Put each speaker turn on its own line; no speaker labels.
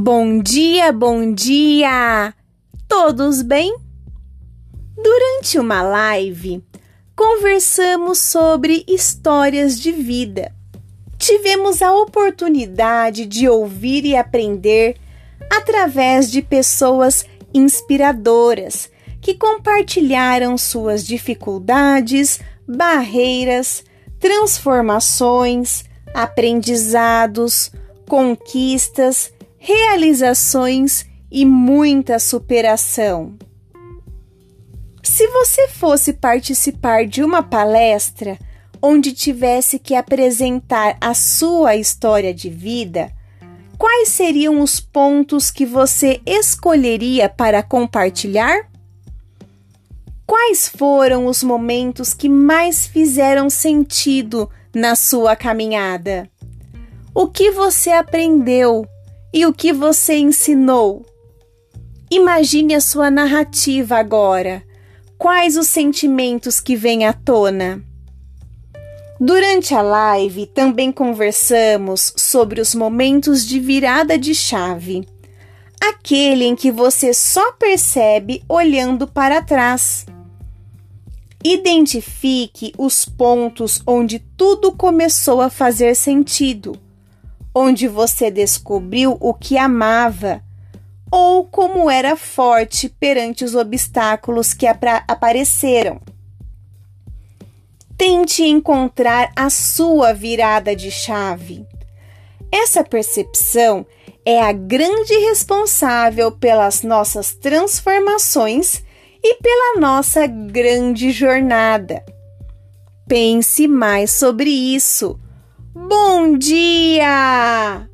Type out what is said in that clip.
Bom dia, bom dia! Todos bem? Durante uma live, conversamos sobre histórias de vida. Tivemos a oportunidade de ouvir e aprender através de pessoas inspiradoras que compartilharam suas dificuldades, barreiras, transformações, aprendizados, conquistas, realizações e muita superação. Se você fosse participar de uma palestra onde tivesse que apresentar a sua história de vida, quais seriam os pontos que você escolheria para compartilhar? Quais foram os momentos que mais fizeram sentido na sua caminhada? O que você aprendeu e o que você ensinou? Imagine a sua narrativa agora. Quais os sentimentos que vêm à tona? Durante a live também conversamos sobre os momentos de virada de chave, aquele em que você só percebe olhando para trás. Identifique os pontos onde tudo começou a fazer sentido, onde você descobriu o que amava ou como era forte perante os obstáculos que apareceram. Tente encontrar a sua virada de chave. Essa percepção é a grande responsável pelas nossas transformações e pela nossa grande jornada. Pense mais sobre isso. Bom dia!